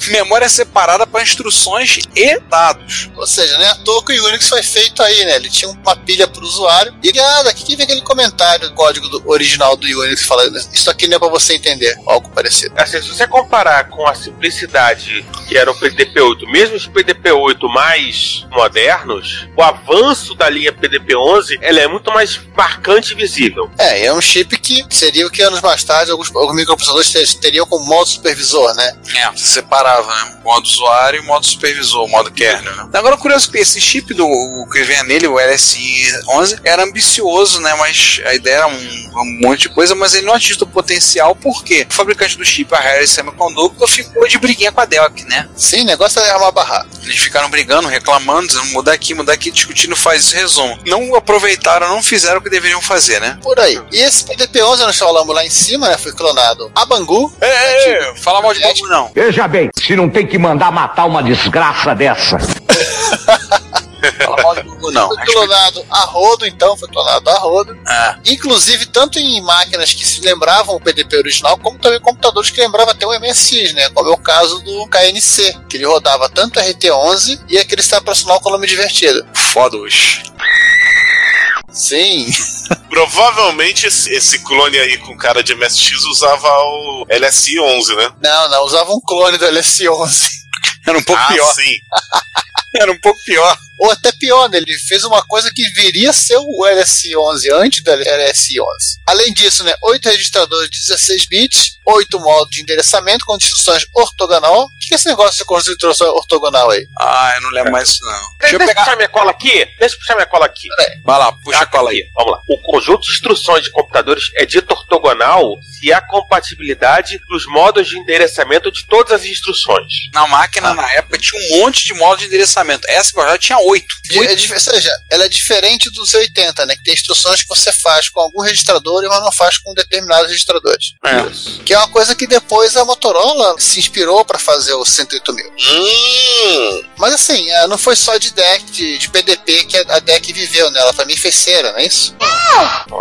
memória separada para instruções e dados. Ou seja, né? À toa que o Unix foi feito aí, né? Ele tinha uma pilha pro usuário. E ah, daqui que vem aquele comentário do código do- original do Unix falando isso aqui não é pra você entender. Algo parecido. Assim, se você comparar com a simplicidade que era o PDP-8, mesmo os PDP-8 mais modernos, o avanço da linha PDP-11 ela é muito mais marcante e visível. É, é um chip que seria o que anos mais tarde alguns, alguns microprocessadores ter- teriam como modo supervisor, né? É, você separava, né? Modo usuário e modo supervisor, modo kernel, né? Agora, curioso que esse chip do o que vinha nele, o LSI-11, era ambicioso, né? Mas a ideia era um, um monte de coisa, mas ele não atingiu o potencial, porque o fabricante do chip, a Harris Semiconductor, ficou de briguinha com a aqui, né? Sim, o negócio é armar barraco. Eles ficaram brigando, reclamando, dizendo mudar aqui, mudar aqui, discutindo, faz esse resumo. Não aproveitaram, não fizeram o que deveriam fazer, né? Por aí. E esse PDP-11, nós falamos lá em cima, né? Foi clonado a Bangu. É, fala mal de bagulho, não. Veja bem, se não tem que mandar matar uma desgraça dessa. Fala mal de bagulho, não. Foi clonado a rodo, então, foi clonado a rodo. É. Inclusive, tanto em máquinas que se lembravam o PDP original, como também computadores que lembravam até o MSX, né? Como é o caso do KNC, que ele rodava tanto RT11 e aquele sistema operacional com nome divertido. Fodos. Sim. Provavelmente esse, esse clone aí com cara de MSX usava o LSI-11, né? Não, não, usava um clone do LS11. Era um pouco ah, pior. sim. Era um pouco pior. Ou até pior, né? Ele fez uma coisa que viria a ser o LS11 antes do LS11. Além disso, né? 8 registradores de 16 bits, 8 modos de endereçamento com instruções ortogonal. O que é esse negócio de instrução ortogonal aí? Ah, eu não lembro mais isso, não. Deixa, Deixa eu pegar. puxar minha cola aqui. Deixa eu puxar minha cola aqui. Vai lá, puxa a cola aí. Vamos lá. O conjunto de instruções de computadores é dito ortogonal se há compatibilidade dos modos de endereçamento de todas as instruções. Na máquina, na época, tinha um monte de modo de endereçamento. Essa que eu já tinha oito. De- é dif- ou seja, ela é diferente dos 80, né? Que tem instruções que você faz com algum registrador e mas não faz com determinados registradores. É. Que é uma coisa que depois a Motorola se inspirou para fazer o 108 mil. Hum, Mas assim, é, não foi só de DEC, de, de PDP que a, a DEC viveu, né? Ela também fez cera, não é isso?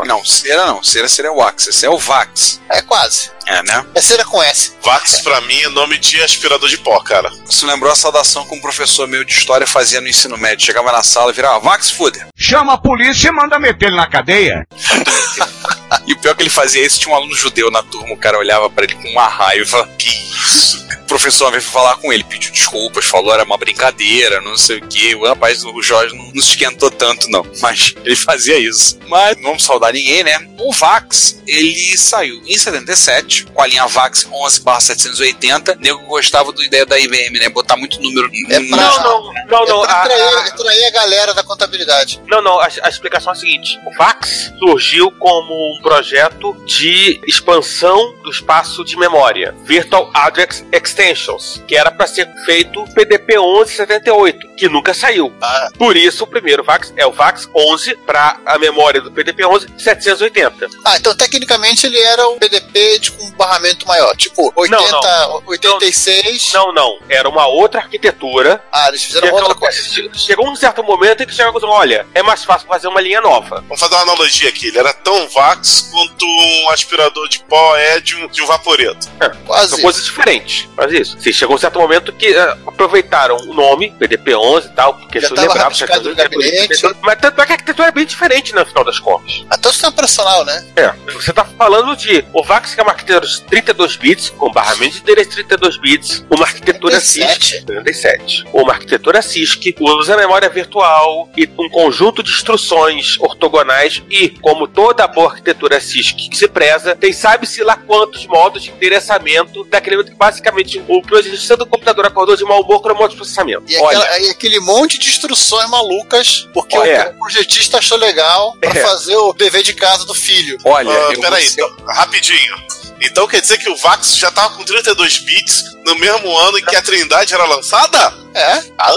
Não, cera não. Cera seria o Wax. Esse é o Vax. É quase. É, né? É cera com S. Vax pra mim é nome de aspirador de pó, cara. Isso lembrou a saudação que um professor meu de história fazia no ensino médio. Chegava na sala e virava Vax Fuder. Chama a polícia e manda meter ele na cadeia. E o pior que ele fazia isso, tinha um aluno judeu na turma, o cara olhava pra ele com uma raiva. Que isso? O professor foi falar com ele, pediu desculpas, falou era uma brincadeira, não sei o que. O rapaz, o Jorge, não, não se esquentou tanto, não. Mas ele fazia isso. Mas não vamos saudar ninguém, né? O Vax, ele saiu em 77, com a linha Vax 11/780. Nego gostava da ideia da IBM, né? Botar muito número. É pra- Não, não, não, não. é pra a- galera da contabilidade. Não, não, a, a explicação é a seguinte: o VAX surgiu como projeto de expansão do espaço de memória, Virtual Address Extensions, que era para ser feito PDP 1178, que nunca saiu. Ah. Por isso, o primeiro VAX é o VAX 11 para a memória do PDP 11 780. Ah, então tecnicamente ele era um PDP de um barramento maior, tipo 80, Não, 86. Não, não, era uma outra arquitetura. Ah, eles fizeram outra coisa. Chegou um certo momento em que chegou olha, é mais fácil fazer uma linha nova. Vamos fazer uma analogia aqui. Ele era tão Vax quanto um aspirador de pó é de um, de um vaporeto. Quase. São coisas diferentes. Mas isso. Sim, chegou um certo momento que eh, aproveitaram o nome, PDP-11 e tal, porque Já se tava lembrava rabiscado no gabinete. Mas tanto é que a arquitetura é bem diferente no final das contas. Até o sistema operacional, né? É, você tá falando de o VAX que é uma arquitetura de 32 bits, com barramento de endereço de 32 bits, uma arquitetura 37. CISC, 37, uma arquitetura CISC, usa memória virtual e um conjunto de instruções ortogonais e, como toda boa arquitetura CISC que se preza, tem sabe-se lá quantos modos de endereçamento daquele momento que basicamente o projetista do computador acordou de mau humor com o modo de processamento. E, Olha. aquela- e aquele monte de instruções malucas, porque Olha. o projetista achou legal pra É. fazer o dever de casa do filho. Olha, eu peraí, vou então, rapidinho. Então quer dizer que o Vax já tava com 32 bits no mesmo ano em que a Trindade era lançada? É? Ah,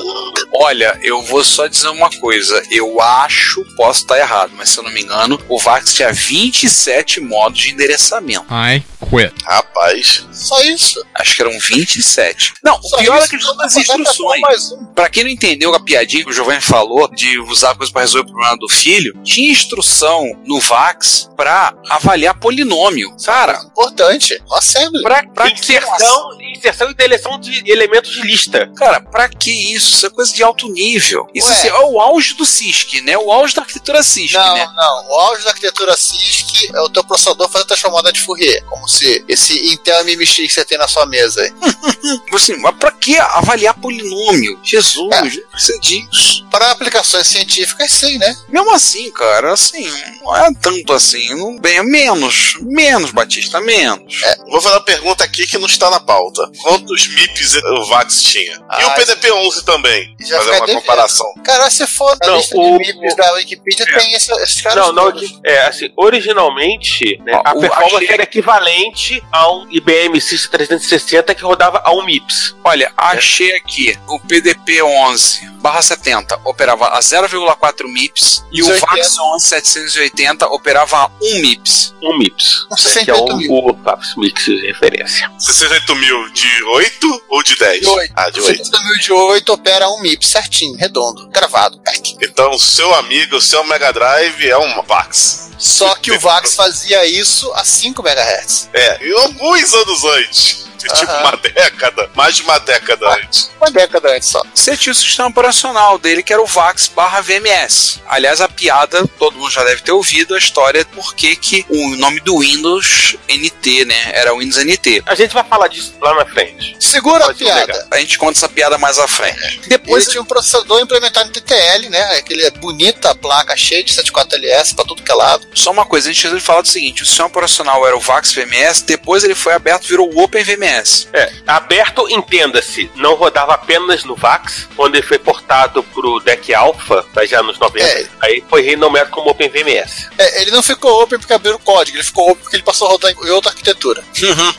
Olha, eu vou só dizer uma coisa. Eu acho, posso estar errado, mas se eu não me engano, o Vax tinha 27 modos de endereçamento. I quit. rapaz. Só isso. Acho que eram 27. Não, Só o pior isso, é que não todas as instruções. um. Pra quem não entendeu a piadinha que o Giovanni falou de usar coisa pra resolver o problema do filho, tinha instrução no Vax pra avaliar polinômio. Cara, Importante. O assembly. pra, pra que Inserção, inserção e deleção de elementos de lista. Cara, pra que isso? Isso é coisa de alto nível. Isso assim, é o auge do CISC, né? O auge da arquitetura CISC, Não, né? não. O auge da arquitetura CISC é o teu processador fazer transformada de Fourier. Como se esse Intel MMX que você tem na sua mesa aí. Assim, mas pra que avaliar polinômio? Jesus, É. você diz. Para aplicações científicas, sim, né? Mesmo assim, cara, assim, não é tanto assim. Não, bem, é menos. Menos, Batista, menos. Vou fazer uma pergunta aqui que não está na pauta. Quantos MIPs o Vax tinha? e Ah, o PDP-11 também. já Fazer uma comparação. Cara, se for na Não, lista o- de MIPs da Wikipedia, tem esse- esses caras Não, não, todos. é assim, originalmente, né, Ó, a o- performance era equivalente a um IBM System 360 que rodava a um MIPS. Olha, achei aqui o PDP-11 barra 70 operava a 0,4 MIPS e o 280. VAX 11 780 operava a 1 MIPS. Um MIPS. Um né, que é 68 o, mil. o Mix de referência. 68 mil de 8 ou de 10? De oito. Ah, de 8. 70 mil Android 8 opera um MIP certinho, redondo, gravado, pack. Então, o seu amigo, o seu Mega Drive é um VAX. Só que o VAX fazia isso a 5 MHz. É, e alguns anos antes. Tipo uma década, mais de uma década antes. Uma década antes só. Você tinha o sistema operacional dele, que era o VAX barra VMS. Aliás, a piada, todo mundo já deve ter ouvido a história por que que o nome do Windows NT, né? Era Windows NT. A gente vai falar disso lá na frente. Segura a Pode piada. negar. A gente conta essa piada mais à frente. Ele Depois, tinha um processador implementado em TTL, né? Aquele bonita placa cheia de 74LS pra tudo que é lado. só uma coisa, a gente precisa falar do seguinte: o sistema operacional era o VAX VMS, depois ele foi aberto virou o Open É, aberto, entenda-se, não rodava apenas no VAX, quando ele foi portado pro Deck Alpha, mas já nos 90, É. aí foi renomeado como OpenVMS. É, ele não ficou open porque abriu o código, ele ficou open porque ele passou a rodar em outra arquitetura.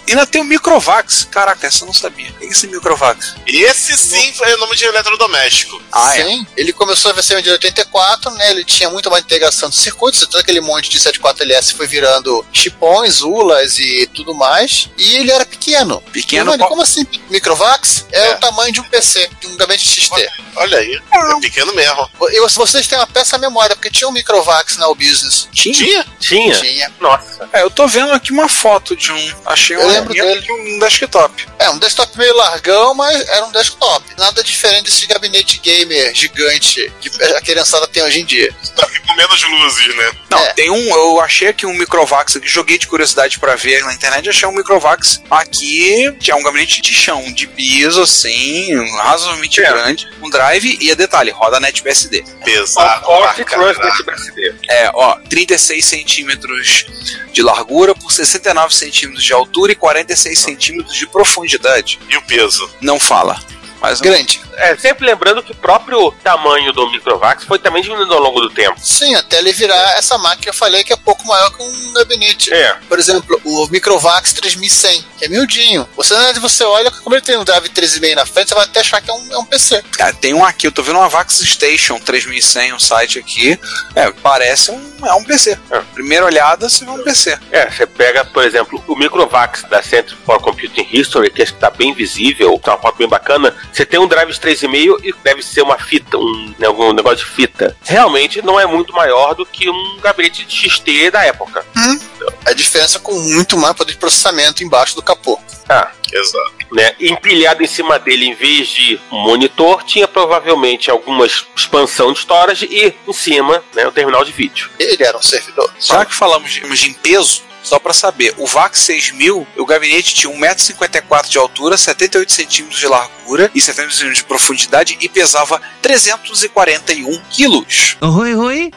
E ainda tem o Microvax. Caraca, essa eu não sabia. O que é esse Microvax? Esse sim foi o nome de eletrodoméstico. Ah, é. Sim, ele começou a versão de 84, né? Ele tinha muito mais integração de circuitos, todo aquele monte de 74LS foi virando chipões, ULAs e tudo mais. E ele era pequeno. Pequeno, Giovanni, qual- como assim Microvax? É, É. o tamanho de um PC, de um gabinete XT. Olha aí, é pequeno mesmo. E vocês têm uma peça memória, porque tinha um Microvax na Business. Tinha? Tinha? Tinha? Tinha. Nossa. É, eu tô vendo aqui uma foto de um. Achei Eu um, lembro dele. de um desktop. É, um desktop meio largão, mas era um desktop. Nada diferente desse gabinete gamer gigante que a criançada tem hoje em dia. Tá com menos luzes, né? Não, É. tem um. Eu achei aqui um Microvax aqui, joguei de curiosidade pra ver na internet, achei um Microvax aqui, que é um gabinete de chão, de piso, assim, razoavelmente É. grande, um drive e a detalhe, roda NetBSD. Pesado. Forte Trust caralho. BSD. É, ó, 36 centímetros de largura por 69 centímetros de altura e 46 centímetros de profundidade. E o peso? Não fala. Mas Grande. É, sempre lembrando que o próprio tamanho do Microvax foi também diminuindo ao longo do tempo. Sim, até ele virar essa máquina que eu falei que é pouco maior que um gabinete. É. Por exemplo, o Microvax 3100, que é miudinho. Você, na verdade, você olha, como ele tem um drive 13,5 na frente, você vai até achar que é um, é um PC. Cara, tem um aqui, eu tô vendo uma Vax Station 3100, um site aqui. É, parece um, é um PC. É. Primeira olhada, você vê um PC. É, você pega, por exemplo, o Microvax da Center for Computing History, que está bem visível, tá uma foto bem bacana. Você tem um drive 3,5 e deve ser uma fita, um, né, algum negócio de fita. Realmente não é muito maior do que um gabinete de XT da época. A diferença com muito mais poder de processamento embaixo do capô. Ah, Exato. né? Empilhado em cima dele, em vez de um monitor, tinha provavelmente alguma expansão de storage e em cima, né, o terminal de vídeo. Ele era um servidor. Já que falamos de, de peso, só pra saber, o VAX 6000, o gabinete tinha 1,54m de altura, 78 centímetros de largura e 70 centímetros de profundidade e pesava 341 quilos.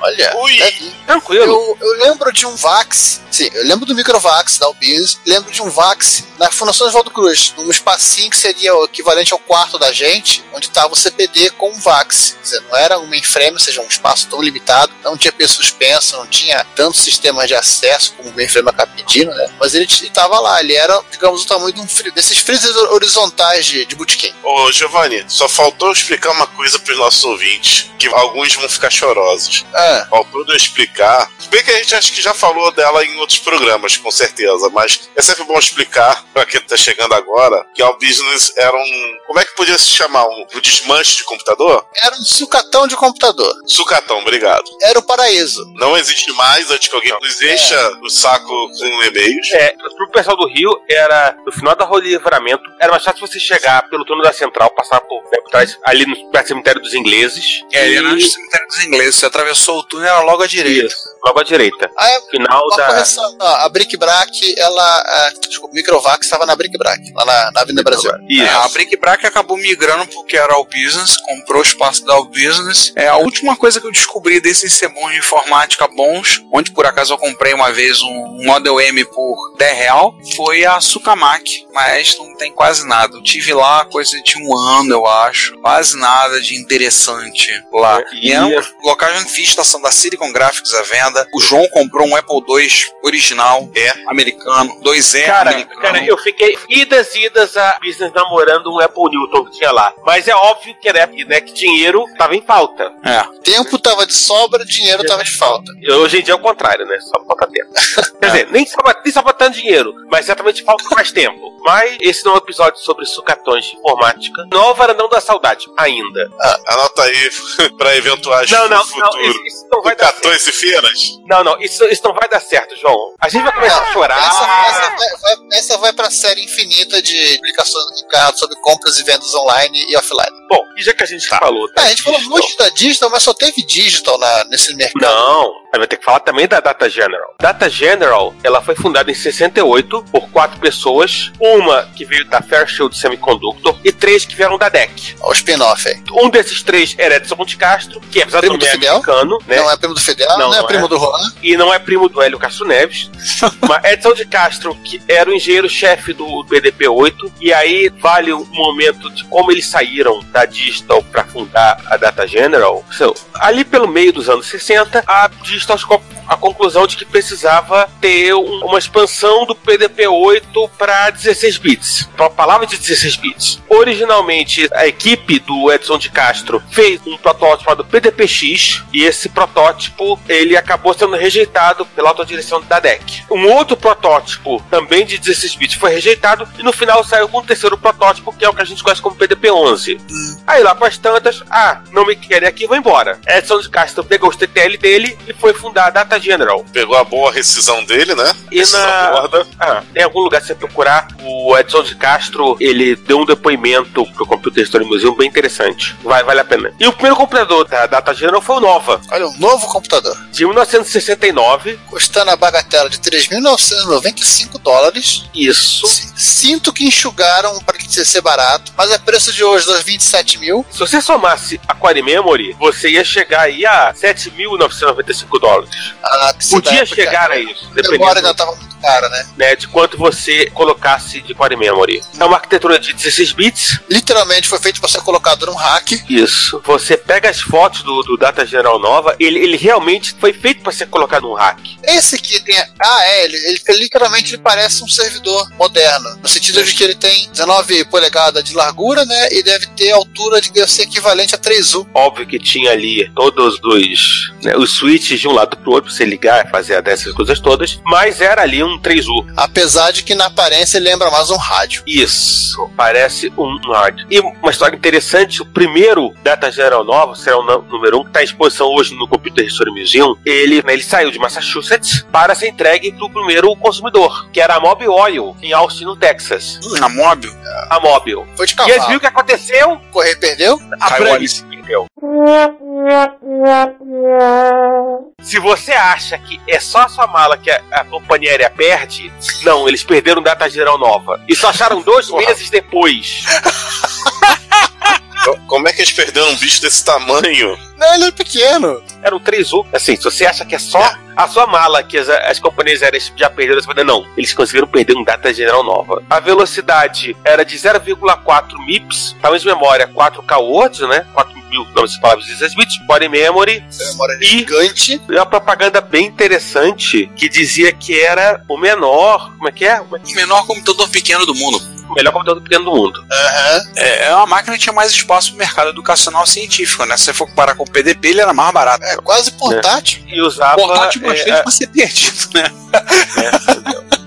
Olha, Ui. deve- Tranquilo. eu, eu lembro de um Vax, sim, eu lembro do Microvax da Albiz, lembro de um Vax na Fundação Oswaldo Cruz, num espacinho que seria o equivalente ao quarto da gente, onde estava o CPD com um Vax. Quer dizer, não era um mainframe, ou seja, um espaço tão limitado, não tinha P suspenso, não tinha tantos sistemas de acesso como o mainframe acaba pedindo, né? Mas ele estava lá, ele era, digamos, o tamanho de um desses freezers horizontais de, de bootcamp. Ô, Giovanni, só faltou explicar uma coisa pros nossos ouvintes, que alguns vão ficar chorosos. Ah, Faltou eu explicar. Se bem que a gente acho que já falou dela em outros programas, com certeza, mas é sempre bom explicar pra quem tá chegando agora que o business era um. Como é que podia se chamar? Um, um desmanche de computador? era um sucatão de computador. Sucatão, obrigado. Era o paraíso. Não existe mais antes que alguém nos encha o saco com e-mails. É, pro pessoal do Rio, era no final da Rua Livramento, era mais fácil você chegar pelo túnel da Central, passar por, né, por trás, ali no perto do cemitério dos ingleses. É, e... era no cemitério dos ingleses. Você atravessou o túnel, era logo à direita. Isso, logo à direita. Ah, é, Final da. correção. a Brick Brack, ela. A, desculpa, o Microvax estava na Brick Brack, lá na, na Avenida Brasil. Isso. É, a Brick Brack acabou migrando porque era All Business, comprou o espaço da All Business. É, a última coisa que eu descobri desses sebons de informática bons, onde por acaso eu comprei uma vez um Model M por 10 real, foi a Sucamac, mas não tem quase nada. Eu tive lá coisa de um ano, eu acho. Quase nada de interessante lá. É, e- E era um local onde fiz estação da Silicon Graphics à venda. O João comprou um Apple II original, É. americano, 2E Cara, americano. cara, eu fiquei idas e idas a business namorando um Apple Newton que tinha lá. Mas é óbvio que era né, que dinheiro tava em falta. É. Tempo tava de sobra, dinheiro tava de falta. Hoje em dia é o contrário, né? Só falta tempo. Quer dizer, nem só, nem só dinheiro, mas certamente falta mais tempo. Mas esse não é um episódio sobre sucatões de informática. Não é o varandão da saudade, ainda. Ah, anota aí pra eventuais Não, não, não, futuro. isso, isso não vai dar certo. E feiras. Não, não, isso, isso não vai dar certo, João. A gente vai começar a chorar. Essa, essa vai, vai- essa vai pra série infinita de publicações encarnadas sobre compras e vendas online e offline. Bom, e já que a gente falou. É, da a gente falou digital- muito da digital, mas só teve digital na, nesse mercado. Não, aí vai ter que falar também da Data General. Data General, ela foi fundada em 68 por quatro pessoas, uma que veio da Fairchild Semiconductor e três que vieram da DEC. O spin-off aí. Um desses três era Edson Monte Castro, que apesar Primo do nome americano, né? Não é primo do Fidel, Não, não, é não primo é. do Juan. e não é primo do Hélio Castro Neves. Mas Edson de Castro, que era o engenheiro-chefe do BDP-8, e aí vale o momento de como eles saíram da Digital para fundar a Data General. So, ali pelo meio dos anos 60, a Digital chegou à conclusão de que precisava ter um- uma expansão do PDP-8 para 16 bits. Então, a palavra de 16 bits. Originalmente, a equipe do Edson de Castro fez um protótipo chamado PDP-X, e esse protótipo ele acabou sendo rejeitado pela autodireção da DEC. Um outro protótipo, também de 16 bits, foi rejeitado, e no final saiu com um terceiro protótipo, que é o que a gente conhece como PDP-11. Aí lá com as tantas, ah, não me querem aqui, vou embora. Edson de Castro pegou os TTL dele e foi fundar a General. Pegou a boa rescisão dele, né? E Rescisão na. gorda. Ah, tem algum lugar você procurar, o Edson de Castro, ele deu um depoimento pro Computer History Museum bem interessante. Vai, vale a pena. E o primeiro computador da Data General foi o Nova, Olha, um novo computador. de 1969. Custando a bagatela de 3.995 dólares. Isso. S- Sinto que enxugaram para ser barato, mas é preço de hoje dos 27 mil. Se você somasse a Core Memory, você ia chegar aí a 7.995 dólares. A Podia chegar a isso, A memória dependendo ainda estava cara, né? né, de quanto você colocasse de Core Memory. É uma arquitetura de 16 bits. Literalmente foi feito para ser colocado num hack. Isso. Você pega as fotos do, do Data General Nova, ele, ele realmente foi feito para ser colocado num hack. Esse aqui tem. Ah, é, ele, ele- ele literalmente ele parece um servidor moderno. No sentido de que ele tem 19 polegadas de largura, né? E deve ter altura de deve ser equivalente a 3U. Óbvio que tinha ali todos os, né, os switches de um lado pro outro, pra você ligar e fazer dessas coisas todas, mas era ali um 3U. Apesar de que na aparência ele lembra mais um rádio. Isso, parece um hard. E uma história interessante, o primeiro Data General Nova, será o nú- número 1, um, que está em exposição hoje no Computer History Museum, ele, né, ele saiu de Massachusetts para ser entregue para o primeiro consumidor, que era a Mobil Oil, em Austin, no Texas. Na móvel, A Mobil. Foi de E eles cavalo. viram o que aconteceu? Correio perdeu? A perdeu. Se você acha que é só a sua mala que a, a companhia aérea perde, não, eles perderam data geral nova. E só acharam dois Porra. meses depois. Como é que eles perderam um bicho desse tamanho? Não, ele é pequeno. Era um 3U. Assim, se você acha que é só a sua mala que as, as companhias aéreas já perderam, você não. Eles conseguiram perder um data geral nova. A velocidade era de 0,4 MIPS, de memória 4K words, né? 4.900 palavras e 16 bits, body memory, Memória E- gigante. e uma propaganda bem interessante que dizia que era o menor. Como é que é? o menor computador pequeno do mundo. O melhor computador pequeno do mundo. Aham. É, é uma máquina que tinha mais espaço no mercado educacional científico, né? Se você for comparar com PDP, ele era mais barato. É quase portátil. E usava. Portátil é, bastante pra ser perdido, né?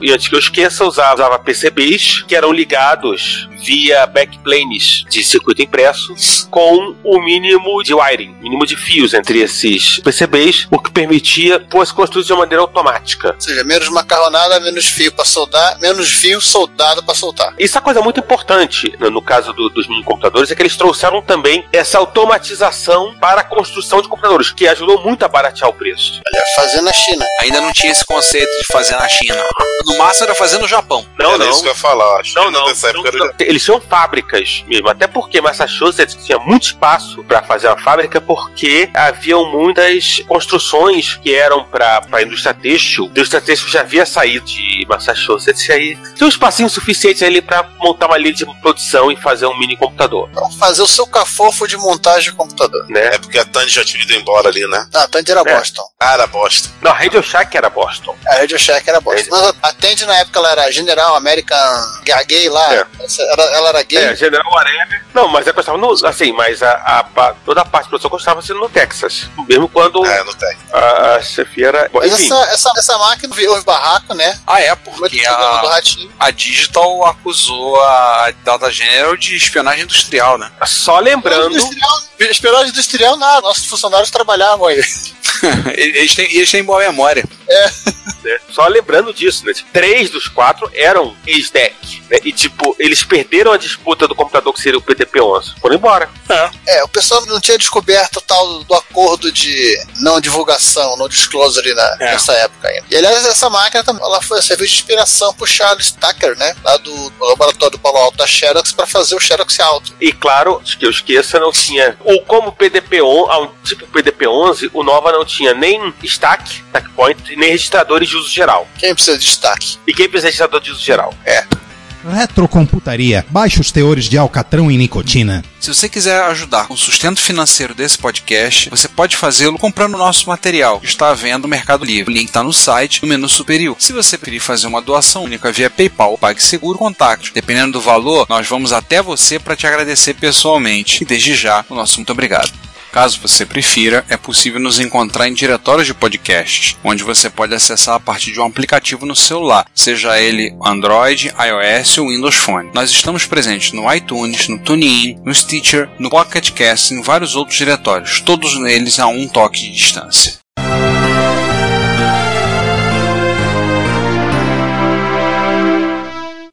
E antes que eu esqueça, usava, usava PCBs que eram ligados via backplanes de circuito impresso com o mínimo de wiring, mínimo de fios entre esses PCBs, o que permitia pôr construídos de uma maneira automática. Ou seja, menos macarronada, menos fio pra soldar, menos fio soldado pra soltar. Isso é uma coisa muito importante no, no caso do- dos minicomputadores, é que eles trouxeram também essa automatização para a construção de computadores, que ajudou muito a baratear o preço. Olha, fazendo na China. Ainda não tinha esse conceito de fazer na China. No máximo era fazer no Japão. Não, era não. isso que eu ia falar. Acho Não, que não. Nessa época Não, era... não. eles tinham fábricas mesmo. Até porque Massachusetts tinha muito espaço para fazer uma fábrica, porque haviam muitas construções que eram para a indústria têxtil. A indústria têxtil já havia saído de Massachusetts e aí tinha um espacinho suficiente ali para montar uma linha de produção e fazer um mini computador. Pra fazer o seu cafofo de montagem de computador. Né? É porque a Tandy já tinha ido embora ali, né? Ah, a Tandy era É. Boston. Ah, era bosta. Não, a Radio Shack era Boston. A Radio Shack era Boston. Mas a Tandy na época ela era General American Gay lá. É. Ela, ela era gay. É, General Whatever. Não, mas ela costava no. Assim, mas a, a- a- toda a parte de produção costava sendo no Texas. Mesmo quando É, não tem. a, a chefia era. Bom, enfim. essa, essa, essa máquina houve barraco, né? Ah, é, porque a, ratinho. a Digital acusou a Data General de espionagem industrial, né? Só lembrando. Industrial, espionagem industrial nada. Nossos funcionários trabalhavam aí. eles, têm, eles têm boa memória. né? Só lembrando disso, né? Três dos quatro eram ex-deck. Né? E, tipo, eles perderam a disputa do computador que seria o PTP-11. Foram embora. É, o pessoal não tinha descoberto o tal do acordo de não divulgação, no disclosure na, É. nessa época ainda. E aliás, essa máquina também, ela foi serviu de inspiração pro Charles Tucker, né? Lá do, laboratório do Palo Alto da Xerox para fazer o Xerox Alto. E claro, que eu esqueça, não tinha. Ou como PDP-11, ao tipo PDP-11, o Nova não tinha nem stack, stack point, nem registradores de uso geral. Quem precisa de E quem precisa de uso geral? É. Retrocomputaria. Baixos teores de alcatrão e nicotina. Se você quiser ajudar com o sustento financeiro desse podcast, você pode fazê-lo comprando o nosso material, que está à venda no Mercado Livre. O link está no site, no menu superior. Se você preferir fazer uma doação única via PayPal ou PagSeguro, contacte. Dependendo do valor, nós vamos até você para te agradecer pessoalmente. E desde já, o nosso muito obrigado. Caso você prefira, é possível nos encontrar em diretórios de podcasts, onde você pode acessar a partir de um aplicativo no celular, seja ele Android, iOS ou Windows Phone. Nós estamos presentes no iTunes, no TuneIn, no Stitcher, no Pocket Cast e em vários outros diretórios, todos eles a um toque de distância.